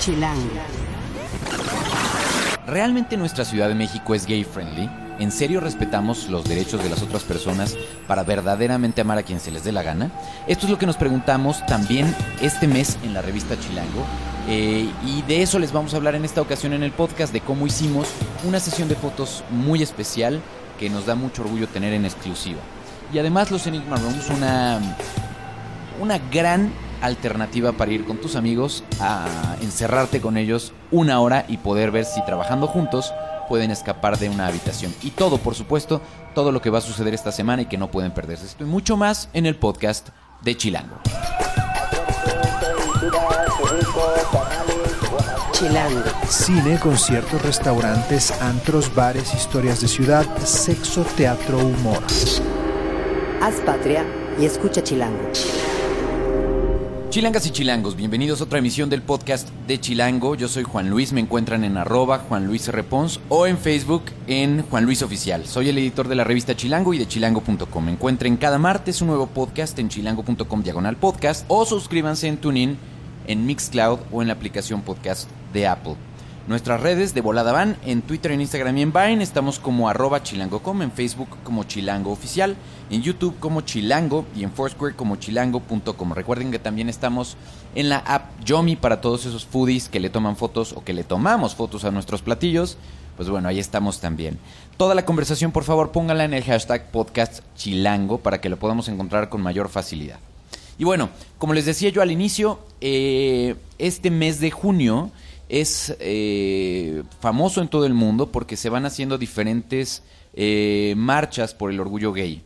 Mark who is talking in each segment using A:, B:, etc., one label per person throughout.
A: Chilango.
B: ¿Realmente nuestra Ciudad de México es gay friendly? ¿En serio respetamos los derechos de las otras personas para verdaderamente amar a quien se les dé la gana? Esto es lo que nos preguntamos también este mes en la revista Chilango. Eh, y de eso les vamos a hablar en esta ocasión en el podcast, de cómo hicimos una sesión de fotos muy especial que nos da mucho orgullo tener en exclusiva. Y además los Enigma Rooms, una, una gran alternativa para ir con tus amigos a encerrarte con ellos una hora y poder ver si trabajando juntos pueden escapar de una habitación. Y todo, por supuesto, todo lo que va a suceder esta semana y que no pueden perderse. Esto y mucho más en el podcast de Chilango.
A: Chilango.
C: Cine, conciertos, restaurantes, antros, bares, historias de ciudad, sexo, teatro, humor.
A: Haz patria y escucha Chilango.
B: Chilangas y chilangos, bienvenidos a otra emisión del podcast de Chilango. Yo soy Juan Luis, me encuentran en arroba Juan Luis o en Facebook en Juan Luis Oficial. Soy el editor de la revista Chilango y de chilango.com. Encuentren cada martes un nuevo podcast en chilango.com diagonal podcast o suscríbanse en TuneIn, en Mixcloud o en la aplicación podcast de Apple. Nuestras redes de volada van en Twitter, en Instagram y en Vine. Estamos como arroba chilango.com, en Facebook como chilango oficial, en YouTube como chilango y en Foursquare como chilango.com. Recuerden que también estamos en la app Yomi para todos esos foodies que le toman fotos o que le tomamos fotos a nuestros platillos. Pues bueno, ahí estamos también. Toda la conversación, por favor, póngala en el hashtag podcast chilango para que lo podamos encontrar con mayor facilidad. Y bueno, como les decía yo al inicio, eh, este mes de junio es eh, famoso en todo el mundo porque se van haciendo diferentes eh, marchas por el orgullo gay.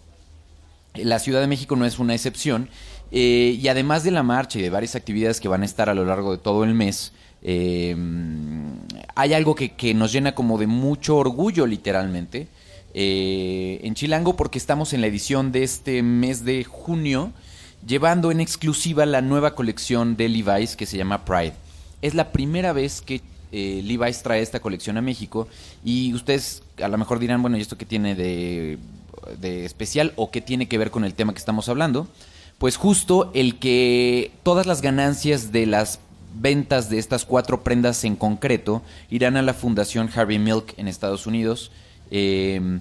B: La Ciudad de México no es una excepción. eh, y además de la marcha y de varias actividades que van a estar a lo largo de todo el mes, hay algo que, que nos llena como de mucho orgullo literalmente en Chilango porque estamos en la edición de este mes de junio llevando en exclusiva la nueva colección de Levi's que se llama Pride. Es la primera vez que eh, Levi's trae esta colección a México y ustedes a lo mejor dirán, bueno, ¿y esto qué tiene de, especial o qué tiene que ver con el tema que estamos hablando? Pues justo el que todas las ganancias de las ventas de estas cuatro prendas en concreto irán a la Fundación Harvey Milk en Estados Unidos, eh,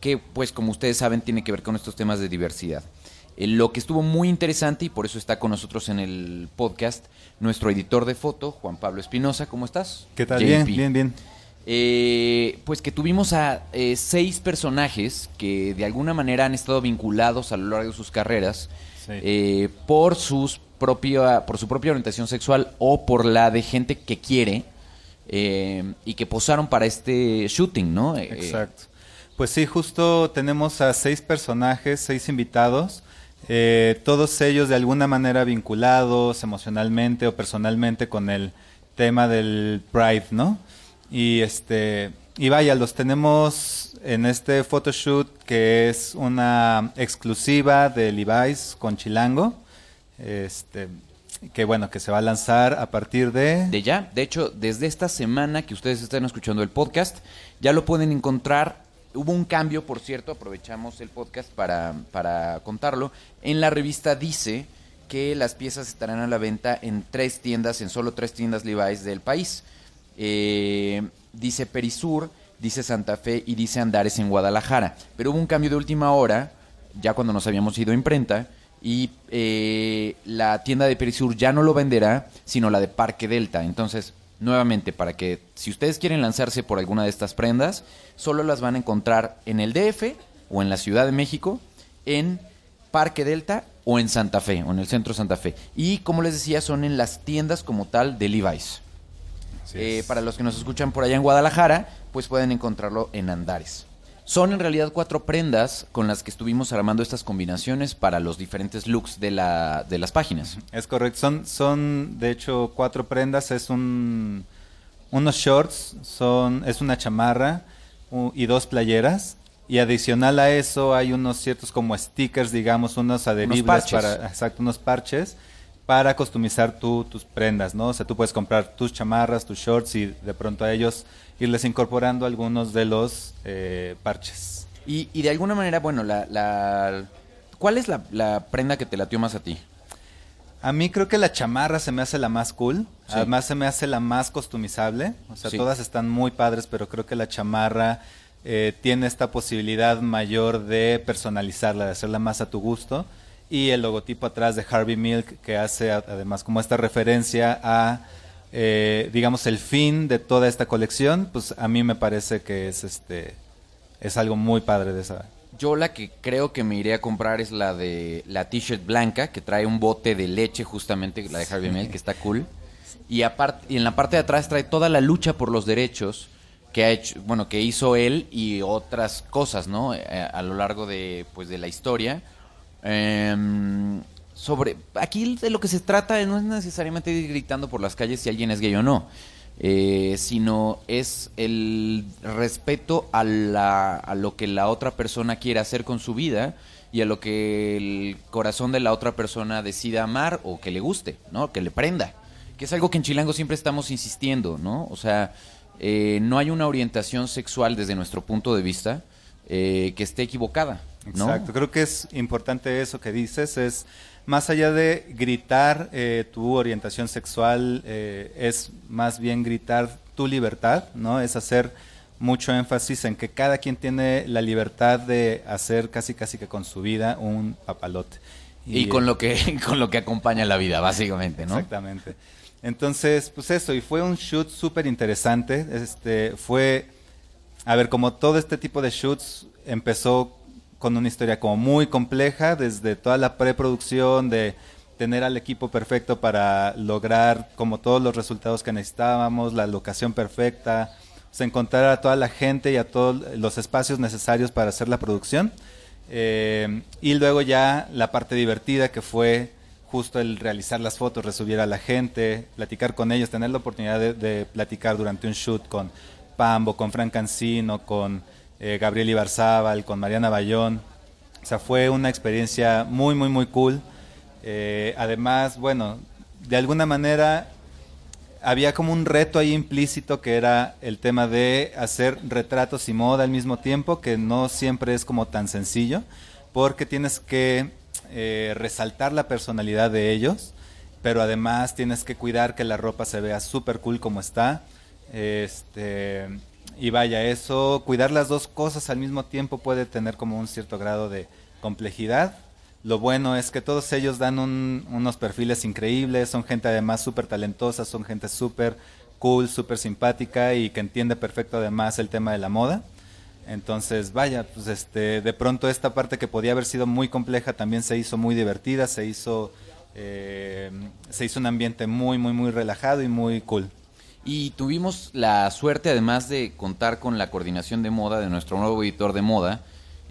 B: que pues como ustedes saben tiene que ver con estos temas de diversidad. Eh, lo que estuvo muy interesante y por eso está con nosotros en el podcast nuestro editor de foto, Juan Pablo Espinosa. ¿Cómo estás?
D: ¿Qué tal?
B: JP.
D: Bien, bien, bien.
B: Eh, pues que tuvimos a eh, seis personajes que de alguna manera han estado vinculados a lo largo de sus carreras
D: Sí.
B: eh, por sus propia por su propia orientación sexual o por la de gente que quiere eh, y que posaron para este shooting, ¿no? Eh,
D: Exacto. Pues sí, justo tenemos a seis personajes, seis invitados, eh, todos ellos de alguna manera vinculados emocionalmente o personalmente con el tema del Pride, ¿no? Y este y vaya, los tenemos en este photoshoot que es una exclusiva de Levi's con Chilango, este que bueno, que se va a lanzar a partir de
B: De ya, de hecho, desde esta semana que ustedes están escuchando el podcast, ya lo pueden encontrar. Hubo un cambio, por cierto, aprovechamos el podcast para, para contarlo. En la revista dice que las piezas estarán a la venta en tres tiendas, en solo tres tiendas Levi's del país. Eh, dice Perisur, dice Santa Fe y dice Andares en Guadalajara. Pero hubo un cambio de última hora, ya cuando nos habíamos ido a imprenta, y eh, la tienda de Perisur ya no lo venderá, sino la de Parque Delta. Entonces, nuevamente, para que si ustedes quieren lanzarse por alguna de estas prendas, solo las van a encontrar en el DF o en la Ciudad de México, en Parque Delta o en Santa Fe, o en el centro de Santa Fe. Y como les decía, son en las tiendas como tal de Levi's. Eh, para los que nos escuchan por allá en Guadalajara, pues pueden encontrarlo en Andares. Son en realidad cuatro prendas con las que estuvimos armando estas combinaciones para los diferentes looks de, la, de las páginas.
D: Es correcto, son, son de hecho cuatro prendas, es un unos shorts, son, es una chamarra y dos playeras. Y adicional a eso hay unos ciertos como stickers, digamos, unos adheribles para, exacto, unos parches para customizar tú, tus prendas, ¿no? O sea, tú puedes comprar tus chamarras, tus shorts y de pronto a ellos irles incorporando algunos de los eh, parches.
B: Y, y de alguna manera, bueno, la, la- ¿cuál es la, la prenda que te latió más a ti?
D: A mí creo que la chamarra se me hace la más cool.
B: Sí.
D: Además se me hace la más customizable. O sea,
B: Sí.
D: todas están muy padres, pero creo que la chamarra eh, tiene esta posibilidad mayor de personalizarla, de hacerla más a tu gusto. Y el logotipo atrás de Harvey Milk, que hace a- además como esta referencia a, eh, digamos, el fin de toda esta colección, pues a mí me parece que es este es algo muy padre de esa.
B: Yo la que creo que me iré a comprar es la de la t-shirt blanca que trae un bote de leche justamente, la de Harvey Milk, que está cool. Y aparte y en la parte de atrás trae toda la lucha por los derechos que ha hecho, bueno, que hizo él y otras cosas, ¿no? Eh, a lo largo de pues de la historia. Em, sobre aquí de lo que se trata no es necesariamente ir gritando por las calles si alguien es gay o no. eh, sino es el respeto a, la, a lo que la otra persona quiere hacer con su vida y a lo que el corazón de la otra persona decida amar o que le guste, ¿no? Que le prenda. Que es algo que en Chilango siempre estamos insistiendo, ¿no? O sea, eh, no hay una orientación sexual desde nuestro punto de vista eh, que esté equivocada, ¿no?
D: Exacto, creo que es importante eso que dices, es más allá de gritar eh, tu orientación sexual, eh, es más bien gritar tu libertad, ¿no? Es hacer mucho énfasis en que cada quien tiene la libertad de hacer casi casi que con su vida un papalote.
B: Y, con lo que con lo que acompaña la vida, básicamente, ¿no?
D: Exactamente. Entonces, pues eso, y fue un shoot súper interesante. Este, fue, a ver, como todo este tipo de shoots empezó con una historia como muy compleja, desde toda la preproducción, de tener al equipo perfecto para lograr como todos los resultados que necesitábamos, la locación perfecta, encontrar a toda la gente y a todos los espacios necesarios para hacer la producción. Eh, y luego ya la parte divertida que fue justo el realizar las fotos, resubir a la gente, platicar con ellos, tener la oportunidad de, de platicar durante un shoot con Pambo, con Frank Cancino, con eh, Gabriel Ibarzábal, con Mariana Bayón. O sea, fue una experiencia muy, muy, muy cool. Eh, además, bueno, de alguna manera había como un reto ahí implícito que era el tema de hacer retratos y moda al mismo tiempo, que no siempre es como tan sencillo, porque tienes que eh, resaltar la personalidad de ellos, pero además tienes que cuidar que la ropa se vea súper cool como está. Este, y vaya, eso, cuidar las dos cosas al mismo tiempo puede tener como un cierto grado de complejidad. Lo bueno es que todos ellos dan un- unos perfiles increíbles, son gente además súper talentosa, son gente súper cool, súper simpática y que entiende perfecto además el tema de la moda. Entonces, vaya, pues este, de pronto esta parte que podía haber sido muy compleja también se hizo muy divertida, se hizo, eh, se hizo un ambiente muy, muy, muy relajado y muy cool.
B: Y tuvimos la suerte, además de contar con la coordinación de moda de nuestro nuevo editor de moda,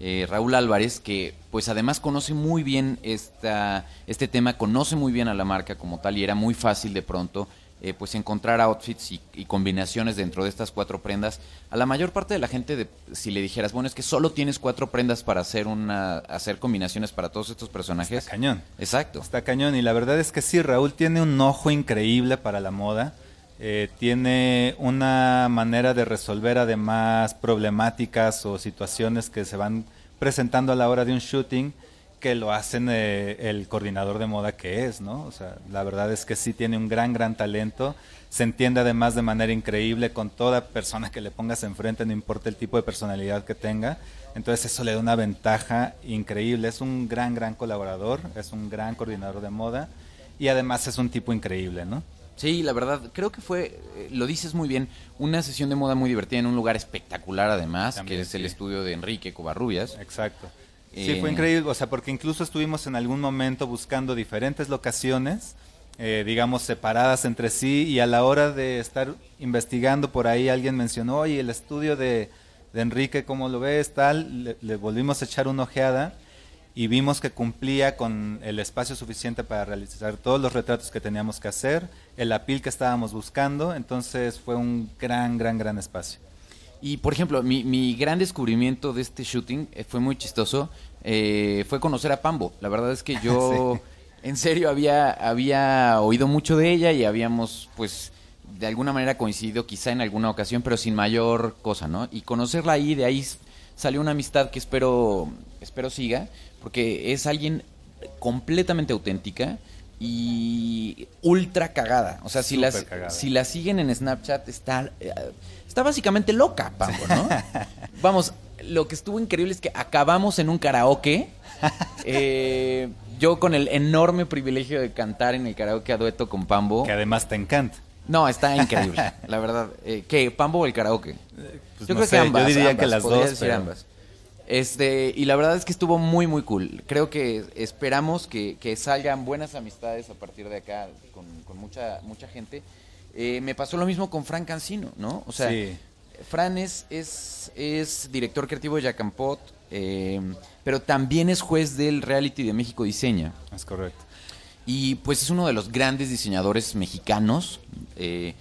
B: eh, Raúl Álvarez, que pues además conoce muy bien esta, este tema, conoce muy bien a la marca como tal y era muy fácil de pronto eh, pues encontrar outfits y, y combinaciones dentro de estas cuatro prendas. A la mayor parte de la gente, de- si le dijeras, bueno, es que solo tienes cuatro prendas para hacer, una, hacer combinaciones para todos estos personajes.
D: Está cañón.
B: Exacto.
D: Está cañón y la verdad es que sí, Raúl tiene un ojo increíble para la moda. Eh, tiene una manera de resolver además problemáticas o situaciones que se van presentando a la hora de un shooting que lo hacen eh, el coordinador de moda que es, ¿no? O sea, la verdad es que sí tiene un gran, gran talento. Se entiende además de manera increíble con toda persona que le pongas enfrente, no importa el tipo de personalidad que tenga. Entonces eso le da una ventaja increíble. Es un gran, gran colaborador, es un gran coordinador de moda y además es un tipo increíble, ¿no?
B: Sí, la verdad, creo que fue, eh, lo dices muy bien, una sesión de moda muy divertida en un lugar espectacular además,
D: También,
B: que es el estudio de Enrique Covarrubias.
D: Exacto. Sí,
B: Eh,
D: fue increíble, o sea, porque incluso estuvimos en algún momento buscando diferentes locaciones, eh, digamos, separadas entre sí, y a la hora de estar investigando por ahí, alguien mencionó, oye, el estudio de, de Enrique, ¿cómo lo ves? Tal, le, le volvimos a echar una ojeada y vimos que cumplía con el espacio suficiente para realizar todos los retratos que teníamos que hacer, el apil que estábamos buscando, entonces fue un gran, gran, gran espacio.
B: Y por ejemplo, mi, mi gran descubrimiento de este shooting eh, fue muy chistoso, eh, fue conocer a Pambo. La verdad es que yo, en serio, había, había oído mucho de ella y habíamos, pues, de alguna manera coincidido quizá en alguna ocasión, pero sin mayor cosa, ¿no? Y conocerla ahí, de ahí salió una amistad que espero, espero siga, porque es alguien completamente auténtica, y ultra cagada. O sea, si las
D: cagada.
B: si la siguen en Snapchat está eh, está básicamente loca, Pambo, ¿no? Vamos, lo que estuvo increíble es que acabamos en un karaoke. Eh, yo con el enorme privilegio de cantar en el karaoke a dueto con Pambo.
D: Que además te encanta.
B: No, está increíble, la verdad. Eh, ¿Qué? ¿Pambo o el karaoke?
D: Pues
B: yo
D: no
B: creo
D: sé,
B: que ambas.
D: yo diría que las dos,
B: decir
D: pero-
B: ambas. Este, y la verdad es que estuvo muy, muy cool. Creo que esperamos que, que salgan buenas amistades a partir de acá con, con mucha, mucha gente. Eh, me pasó lo mismo con Fran Cancino, ¿no? O sea,
D: Sí.
B: Fran es, es, es director creativo de Yacampot, eh, pero también es juez del reality de México Diseña.
D: Es correcto.
B: Y pues es uno de los grandes diseñadores mexicanos eh,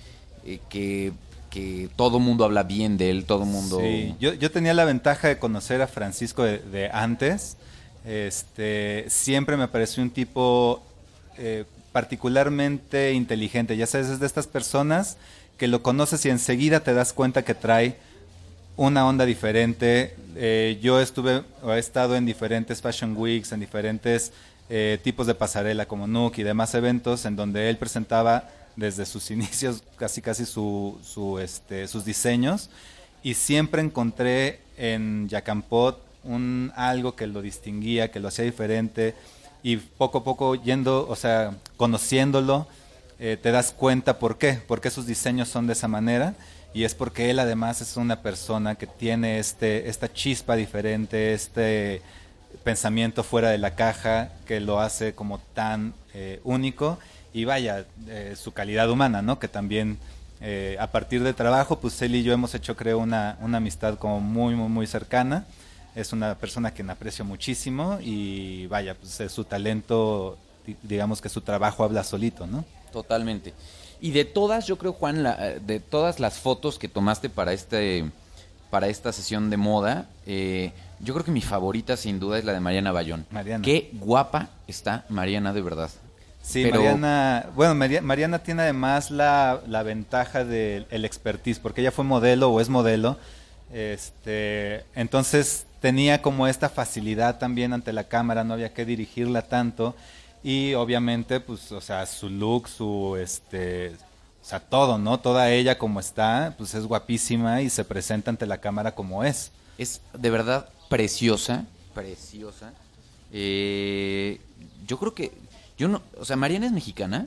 B: que, que todo mundo habla bien de él, todo mundo...
D: Sí, yo, yo tenía la ventaja de conocer a Francisco de, antes. Este, siempre me pareció un tipo eh, particularmente inteligente. Ya sabes, es de estas personas que lo conoces y enseguida te das cuenta que trae una onda diferente. Eh, yo estuve o he estado en diferentes Fashion Weeks, en diferentes eh, tipos de pasarela como Nook y demás eventos en donde él presentaba desde sus inicios casi casi su, este, sus diseños. Y siempre encontré en Yacampot un algo que lo distinguía, que lo hacía diferente. Y poco a poco yendo, o sea, conociéndolo, eh, te das cuenta por qué, por qué sus diseños son de esa manera. Y es porque él además es una persona que tiene este esta chispa diferente, este pensamiento fuera de la caja que lo hace como tan eh, único y vaya eh, su calidad humana, ¿no? Que también eh, a partir de trabajo, pues él y yo hemos hecho creo una, una amistad como muy muy muy cercana. Es una persona que aprecio muchísimo y vaya, pues eh, su talento, di- digamos que su trabajo habla solito, ¿no?
B: Totalmente. Y de todas, yo creo, Juan, la- de todas las fotos que tomaste para este para esta sesión de moda, eh, yo creo que mi favorita sin duda es la de Mariana Bayón.
D: Mariana.
B: Qué guapa está Mariana de verdad.
D: Sí,
B: Pero-
D: Mariana, bueno, Maria- Mariana tiene además la, la ventaja del el expertise, porque ella fue modelo o es modelo, este, entonces tenía como esta facilidad también ante la cámara, no había que dirigirla tanto y obviamente, pues, o sea, su look, su, este, o sea, todo, ¿no? Toda ella como está, pues es guapísima y se presenta ante la cámara como es.
B: Es de verdad preciosa, preciosa. Eh, yo creo que, yo no, o sea, Mariana es mexicana.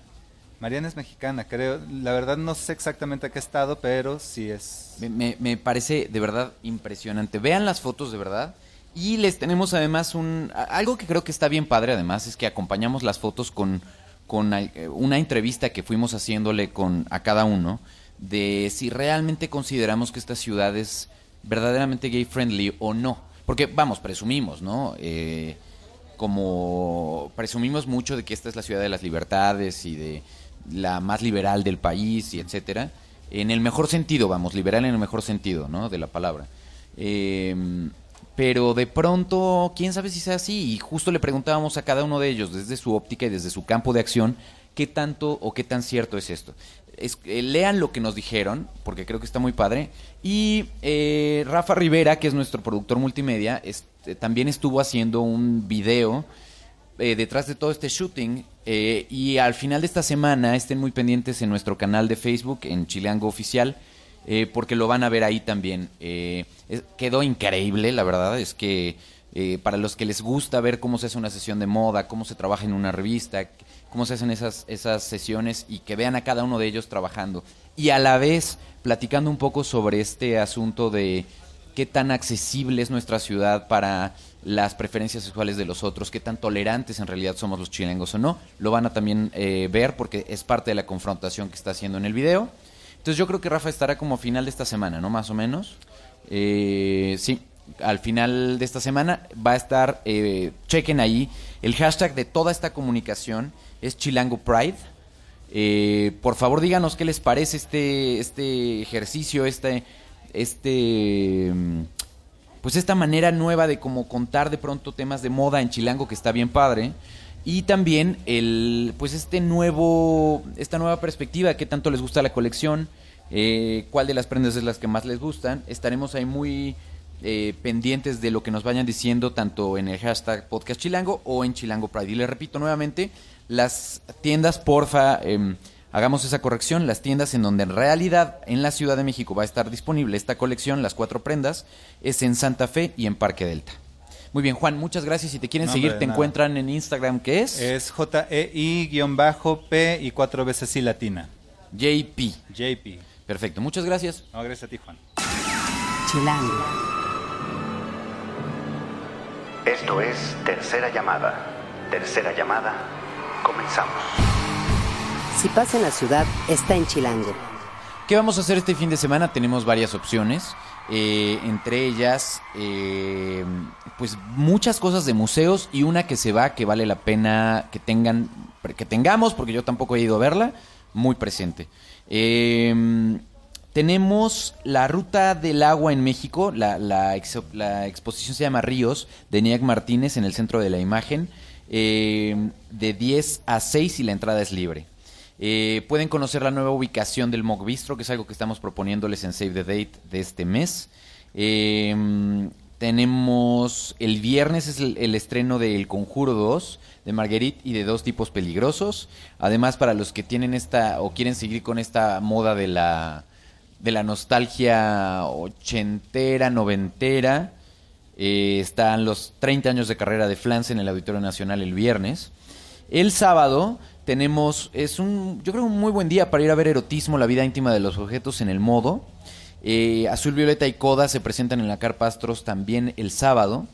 D: Mariana es mexicana, creo, la verdad no sé exactamente a qué estado, pero sí es...
B: Me, me- me parece de verdad impresionante. Vean las fotos de verdad. Y les tenemos además un... Algo que creo que está bien padre además es que acompañamos las fotos con, con eh, una entrevista que fuimos haciéndole con, a cada uno de si realmente consideramos que esta ciudad es verdaderamente gay friendly o no. Porque vamos, presumimos, ¿no? Eh, como presumimos mucho de que esta es la ciudad de las libertades y de la más liberal del país y etcétera, en el mejor sentido, vamos, liberal en el mejor sentido, ¿no? De la palabra. Eh, pero de pronto, quién sabe si sea así. Y justo le preguntábamos a cada uno de ellos, desde su óptica y desde su campo de acción, qué tanto o qué tan cierto es esto. Es- eh, lean lo que nos dijeron, porque creo que está muy padre. Y eh, Rafa Rivera, que es nuestro productor multimedia, este, también estuvo haciendo un video eh, detrás de todo este shooting. eh, y al final de esta semana estén muy pendientes en nuestro canal de Facebook, en Chileango Oficial, eh, porque lo van a ver ahí también. Eh, quedó increíble, la verdad, es que eh, para los que les gusta ver cómo se hace una sesión de moda, cómo se trabaja en una revista, cómo se hacen esas, esas sesiones y que vean a cada uno de ellos trabajando. Y a la vez platicando un poco sobre este asunto de qué tan accesible es nuestra ciudad para las preferencias sexuales de los otros, qué tan tolerantes en realidad somos los chilengos o no, lo van a también eh, ver porque es parte de la confrontación que está haciendo en el video. Entonces yo creo que Rafa estará como a final de esta semana, ¿no? Más o menos. Eh, sí, al final de esta semana va a estar, eh, chequen ahí, el hashtag de toda esta comunicación es Chilango Pride. Eh, por favor, díganos qué les parece este, este ejercicio, este, este, pues esta manera nueva de como contar de pronto temas de moda en Chilango que está bien padre. Y también el, pues este nuevo, esta nueva perspectiva, qué tanto les gusta la colección, eh, cuál de las prendas es las que más les gustan. Estaremos ahí muy eh, pendientes de lo que nos vayan diciendo tanto en el hashtag podcast chilango o en chilango pride. Y les repito nuevamente, las tiendas, porfa, em, hagamos esa corrección, las tiendas en donde en realidad en la Ciudad de México va a estar disponible esta colección, las cuatro prendas, es en Santa Fe y en Parque Delta. Muy bien, Juan, muchas gracias. Si te quieren
D: No,
B: seguir, te
D: nada.
B: encuentran en Instagram, que es
D: Es J-E-I-P y cuatro veces sí latina.
B: JP.
D: JP.
B: Perfecto, muchas gracias.
D: No, gracias a ti, Juan.
A: Chilango.
E: Esto es Tercera Llamada. Tercera Llamada. Comenzamos.
A: Si pasa en la ciudad, está en Chilango.
B: ¿Qué vamos a hacer este fin de semana? Tenemos varias opciones. eh, entre ellas, eh, pues muchas cosas de museos y una que se va que vale la pena que tengan, que tengamos, porque yo tampoco he ido a verla, muy presente. Eh, tenemos la Ruta del Agua en México, la, exposición se llama Ríos, de Niac Martínez en el centro de la imagen, eh, de 10 a 6 y la entrada es libre. Eh, pueden conocer la nueva ubicación del Mock Bistro, que es algo que estamos proponiéndoles en Save the Date de este mes. Eh, tenemos el viernes es el, el estreno de El Conjuro 2 de Marguerite y de Dos Tipos Peligrosos. Además, para los que tienen esta o quieren seguir con esta moda de la, de la nostalgia ochentera, noventera, eh, están los 30 años de carrera de Flans en el Auditorio Nacional el viernes. El sábado tenemos, es un, yo creo un muy buen día para ir a ver erotismo, la vida íntima de los objetos en el modo. Eh, Azul, Violeta y Coda se presentan en la Carpa Astros también el sábado.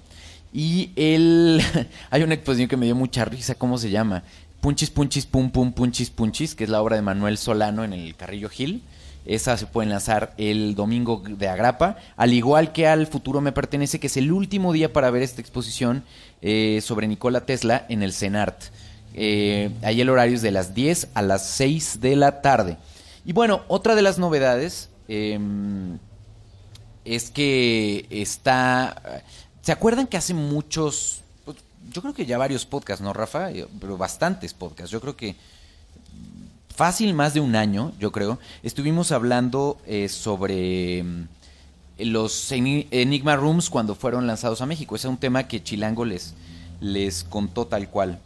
B: Y el, hay una exposición que me dio mucha risa, ¿cómo se llama? Punchis, Punchis, Pum, Pum, Punchis, Punchis, que es la obra de Manuel Solano en el Carrillo Gil. Esa se puede lanzar el domingo de Agrapa, al igual que al Futuro Me Pertenece, que es el último día para ver esta exposición eh, sobre Nikola Tesla en el CENART. Eh, ahí el horario es de las 10 a las 6 de la tarde. Y bueno, otra de las novedades em, es que está... ¿Se acuerdan que hace muchos... pues, yo creo que ya varios podcasts, ¿no, Rafa? Eh, Pero bastantes podcasts. Yo creo que fácil más de un año, yo creo, estuvimos hablando eh, sobre mm, los Eni- Enigma Rooms cuando fueron lanzados a México. Ese es un tema que Chilango les, les contó tal cual.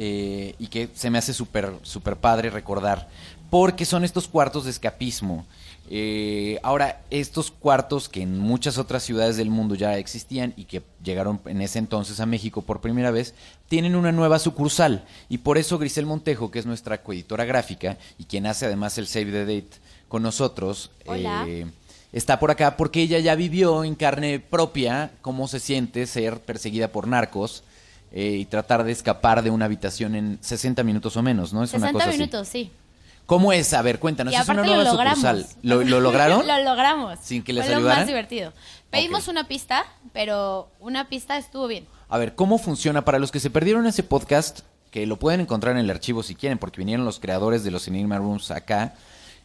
B: Eh, y que se me hace súper súper padre recordar. Porque son estos cuartos de escapismo. Eh, ahora, estos cuartos que en muchas otras ciudades del mundo ya existían y que llegaron en ese entonces a México por primera vez, tienen una nueva sucursal. Y por eso Grisel Montejo, que es nuestra coeditora gráfica y quien hace además el Save the Date con nosotros,
F: Hola.
B: eh, está por acá porque ella ya vivió en carne propia cómo se siente ser perseguida por narcos eh, y tratar de escapar de una habitación en 60 minutos o menos, ¿no? Es una
F: 60
B: cosa así.
F: minutos, sí.
B: ¿Cómo es? A ver, cuéntanos.
F: y
B: es una nueva
F: lo
B: sucursal. ¿Lo, lo lograron?
F: lo logramos.
B: ¿Sin que les
F: Fue lo
B: ayudaran?
F: más divertido. Pedimos una pista, pero una pista estuvo bien.
B: A ver, ¿cómo funciona? Para los que se perdieron ese podcast, que lo pueden encontrar en el archivo si quieren, porque vinieron los creadores de los Enigma Rooms acá,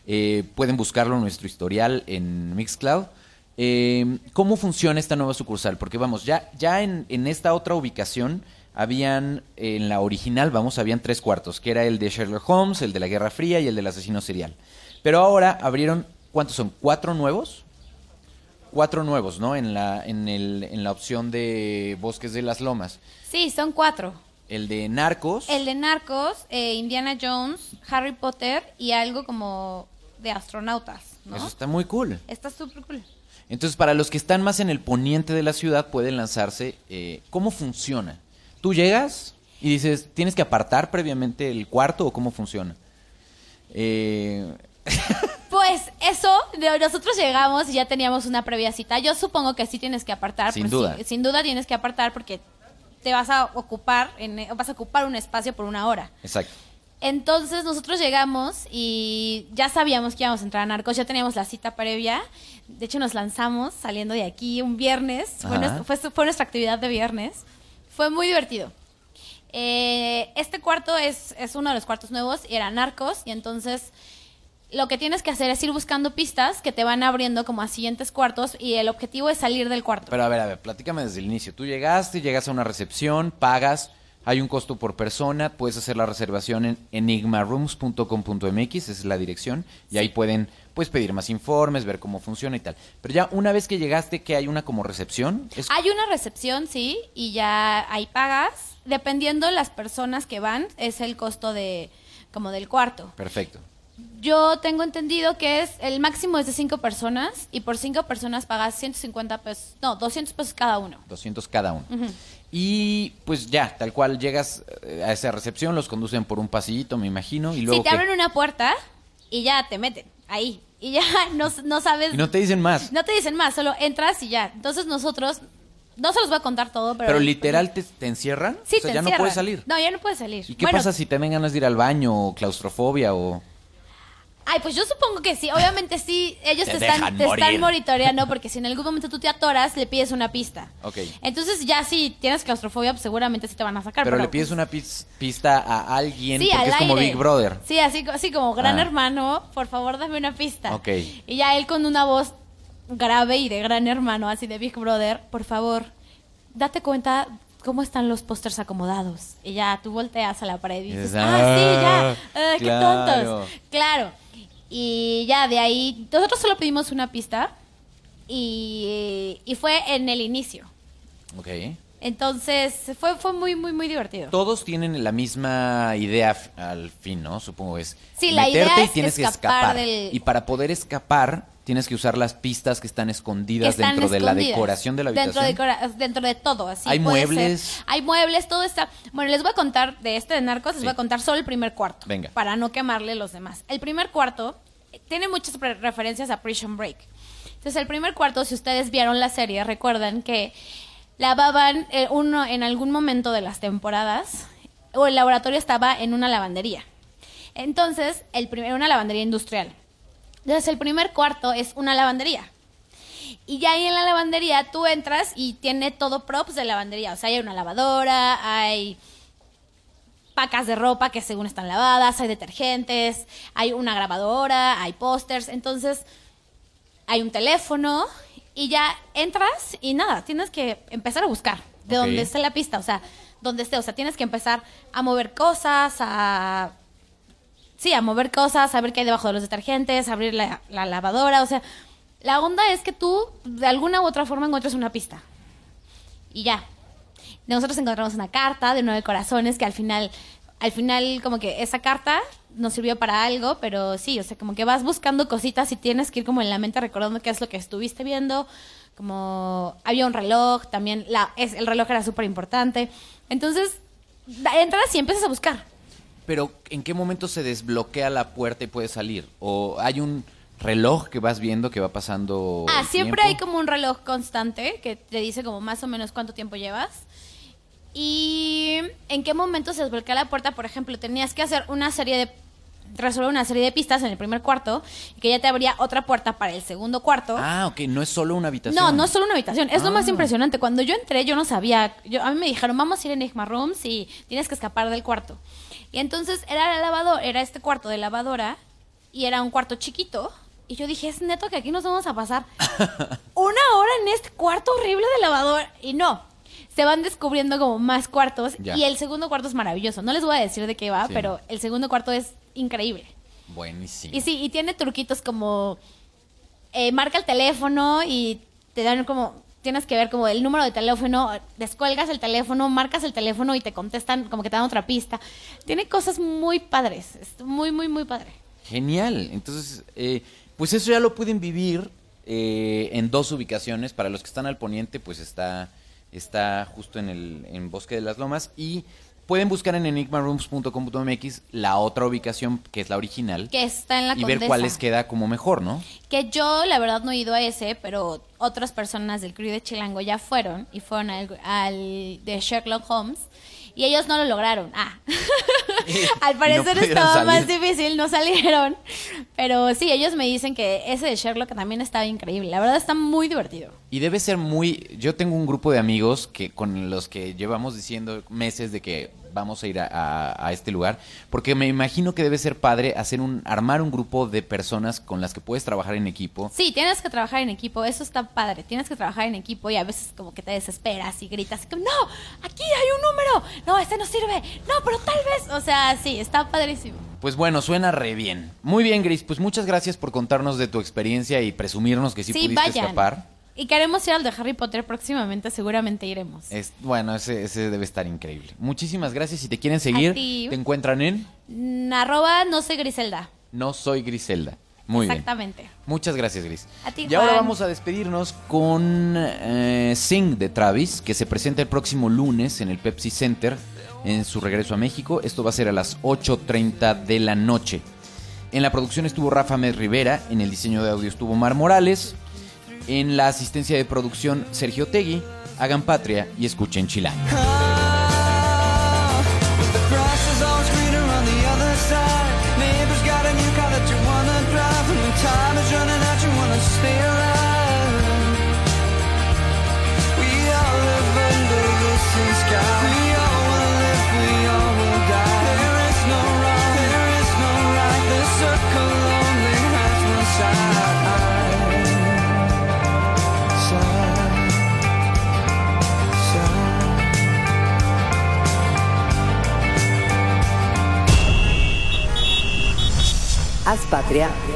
B: eh, pueden buscarlo en nuestro historial en Mixcloud. Eh, ¿Cómo funciona esta nueva sucursal? Porque vamos, ya, ya en, en esta otra ubicación habían, en la original, vamos, habían tres cuartos, que era el de Sherlock Holmes, el de la Guerra Fría y el del asesino serial. Pero ahora abrieron, ¿cuántos son? ¿Cuatro nuevos? Cuatro nuevos, ¿no? En la, en, el, en la opción de Bosques de las Lomas.
F: Sí, son cuatro.
B: El de Narcos.
F: El de Narcos, eh, Indiana Jones, Harry Potter y algo como de astronautas, ¿no?
B: Eso está muy cool.
F: Está súper cool.
B: Entonces, para los que están más en el poniente de la ciudad, pueden lanzarse. eh, ¿Cómo funciona? Tú llegas y dices, ¿tienes que apartar previamente el cuarto o cómo funciona? Eh,
F: Pues eso, nosotros llegamos y ya teníamos una previa cita. Yo supongo que sí tienes que apartar.
B: Sin
F: pues
B: duda.
F: sí, sin duda tienes que apartar porque te vas a ocupar, en, vas a ocupar un espacio por una hora.
B: exacto.
F: Entonces nosotros llegamos y ya sabíamos que íbamos a entrar a Narcos, ya teníamos la cita previa. De hecho nos lanzamos saliendo de aquí un viernes, fue, nuestra, fue, fue nuestra actividad de viernes. Fue muy divertido. Eh, este cuarto es, es uno de los cuartos nuevos, era Narcos, y entonces lo que tienes que hacer es ir buscando pistas que te van abriendo como a siguientes cuartos y el objetivo es salir del cuarto.
B: Pero a ver, a ver, platícame desde el inicio. Tú llegaste, llegas a una recepción, pagas, hay un costo por persona, puedes hacer la reservación en enigmarooms.com.mx, esa es la dirección, y ahí pueden pues pedir más informes, ver cómo funciona y tal. Pero ya una vez que llegaste, que hay una como recepción, es
F: Hay una recepción, sí, y ya ahí pagas dependiendo las personas que van, es el costo de como del cuarto.
B: Perfecto.
F: Yo tengo entendido que es el máximo es de cinco personas y por cinco personas pagas 150 pesos, no, 200 pesos cada uno.
B: 200 cada uno. Y pues ya, tal cual llegas eh, a esa recepción, los conducen por un pasillito, me imagino, y luego
F: Sí, te abren una puerta y ya te meten ahí. Y ya no, no sabes.
B: Y no te dicen más.
F: No te dicen más, solo entras y ya. Entonces nosotros, no se los voy a contar todo, pero.
B: pero, literal te, te encierran,
F: Sí,
B: o sea,
F: te
B: ya no
F: encierran.
B: puedes salir.
F: No, ya no puedes salir.
B: ¿Y qué
F: Bueno,
B: pasa si te den ganas de ir al baño o claustrofobia o
F: Ay, pues yo supongo que sí. Obviamente sí, ellos
B: Te
F: te, están, te están monitoreando porque si en algún momento tú te atoras, le pides una pista.
B: Ok.
F: Entonces ya si tienes claustrofobia, pues seguramente sí te van a sacar.
B: pero le pides una pis- pista a alguien
F: Sí,
B: porque
F: al
B: es como. Big Brother?
F: Sí, así, así como gran
B: Ah.
F: hermano, por favor dame una pista.
B: Ok.
F: Y ya él con una voz grave y de gran hermano, así de Big Brother, por favor, date cuenta cómo están los pósters acomodados. Y ya tú volteas a la pared y dices, ah, sí, ya,
B: "Ah,
F: Ah, qué
B: claro".
F: tontos. Claro. Y ya de ahí, nosotros solo pedimos una pista y, y fue en el inicio.
B: Ok.
F: Entonces fue, fue muy, muy, muy divertido.
B: Todos tienen la misma idea al fin, ¿no? Supongo es
F: Sí, la idea
B: y
F: es
B: tienes que
F: escapar
B: escapar.
F: del-
B: Y para poder escapar tienes que usar las pistas que están
F: que
B: escondidas
F: están
B: dentro de la decoración de la habitación.
F: Dentro de, dentro de todo, así
B: ¿Hay
F: puede
B: muebles?
F: ser. Hay muebles, todo está. Bueno, les voy a contar de este de Narcos, les
B: Sí.
F: voy a contar solo el primer cuarto.
B: Venga.
F: Para no quemarle los demás. El primer cuarto eh, tiene muchas referencias a Prison Break. Entonces, el primer cuarto, si ustedes vieron la serie, recuerdan que lavaban eh, uno en algún momento de las temporadas, o el laboratorio estaba en una lavandería. Entonces, el primer, una lavandería industrial. Entonces, el primer cuarto es una lavandería. Y ya ahí en la lavandería tú entras y tiene todo props de lavandería. O sea, hay una lavadora, hay pacas de ropa que según están lavadas, hay detergentes, hay una grabadora, hay pósters. Entonces, hay un teléfono y ya entras y nada, tienes que empezar a buscar de
B: Ok.
F: dónde esté la pista. O sea, donde esté. O sea, tienes que empezar a mover cosas, a sí, a mover cosas, a ver qué hay debajo de los detergentes, abrir la, la lavadora, o sea, la onda es que tú de alguna u otra forma encuentres una pista. Y ya. Nosotros encontramos una carta de nueve corazones que al final, al final como que esa carta nos sirvió para algo, pero sí, o sea, como que vas buscando cositas y tienes que ir como en la mente recordando qué es lo que estuviste viendo, como había un reloj, también la, es, el reloj era súper importante. Entonces, entras y empiezas a buscar.
B: Pero ¿en qué momento se desbloquea la puerta y puedes salir? ¿O hay un reloj que vas viendo que va pasando
F: Ah, siempre
B: tiempo?
F: hay como un reloj constante que te dice como más o menos cuánto tiempo llevas. Y en qué momento se desbloquea la puerta, por ejemplo, tenías que hacer una serie de resolver una serie de pistas en el primer cuarto y que ya te abría otra puerta para el segundo cuarto.
B: Ah, ok, no es solo una habitación.
F: No, no es solo una habitación. Es lo más
B: Ah.
F: impresionante. Cuando yo entré, yo no sabía. Yo, a mí me dijeron, vamos a ir a Enigma Rooms y tienes que escapar del cuarto. Y entonces era el lavador, era este cuarto de lavadora y era un cuarto chiquito. Y yo dije, es neto que aquí nos vamos a pasar una hora en este cuarto horrible de lavador. Y no, se van descubriendo como más cuartos.
B: Ya.
F: Y el segundo cuarto es maravilloso. No les voy a decir de qué va,
B: Sí.
F: pero el segundo cuarto es increíble.
B: Buenísimo.
F: Y sí, y tiene truquitos como eh, marca el teléfono y te dan como tienes que ver como el número de teléfono, descuelgas el teléfono, marcas el teléfono y te contestan como que te dan otra pista. Tiene cosas muy padres, es muy muy muy padre.
B: Genial. Entonces, eh, pues eso ya lo pueden vivir eh, en dos ubicaciones. Para los que están al poniente, pues está, está justo en el en Bosque de las Lomas. Y pueden buscar en enigmarooms.com.mx la otra ubicación, que es la original,
F: Que está en la
B: y ver cuál les queda como mejor, ¿no?
F: Que yo, la verdad, no he ido a ese, pero otras personas del crew de Chilango ya fueron y fueron al, al de Sherlock Holmes y ellos no lo lograron. Ah, al
B: no
F: parecer
B: pudieron
F: estaba más difícil, no salieron. Pero sí, ellos me dicen que ese de Sherlock también estaba increíble. La verdad está muy divertido.
B: Y debe ser muy... Yo tengo un grupo de amigos que con los que llevamos diciendo meses de que vamos a ir a, a- a este lugar, porque me imagino que debe ser padre hacer un armar un grupo de personas con las que puedes trabajar en equipo.
F: Sí, tienes que trabajar en equipo, eso está padre. Tienes que trabajar en equipo y a veces como que te desesperas y gritas, como, no, aquí hay un número, no, este no sirve, no, pero tal vez, o sea, sí, está padrísimo.
B: Pues bueno, suena re bien. Muy bien, Gris, pues muchas gracias por contarnos de tu experiencia y presumirnos que sí,
F: Sí,
B: pudiste
F: vayan.
B: escapar.
F: Y queremos ir al de Harry Potter próximamente, seguramente iremos.
B: Es, bueno, ese, ese debe estar increíble. Muchísimas gracias. Si te quieren seguir, te encuentran en
F: Mm, Arroba no soy Griselda.
B: No Soy Griselda. Muy bien.
F: Exactamente.
B: Muchas gracias, Gris.
F: A ti,
B: y ahora
F: Juan.
B: vamos a despedirnos con eh, Sing de Travis, que se presenta el próximo lunes en el Pepsi Center en su regreso a México. Esto va a ser a las 8.30 de la noche. En la producción estuvo Rafa Med Rivera, en el diseño de audio estuvo Mar Morales, en la asistencia de producción Sergio Tegui. Hagan patria y escuchen Chilán.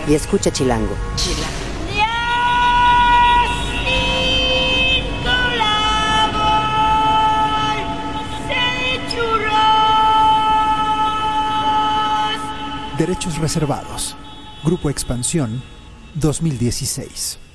A: Y escucha Chilango.
C: Derechos reservados. Grupo Expansión 2016.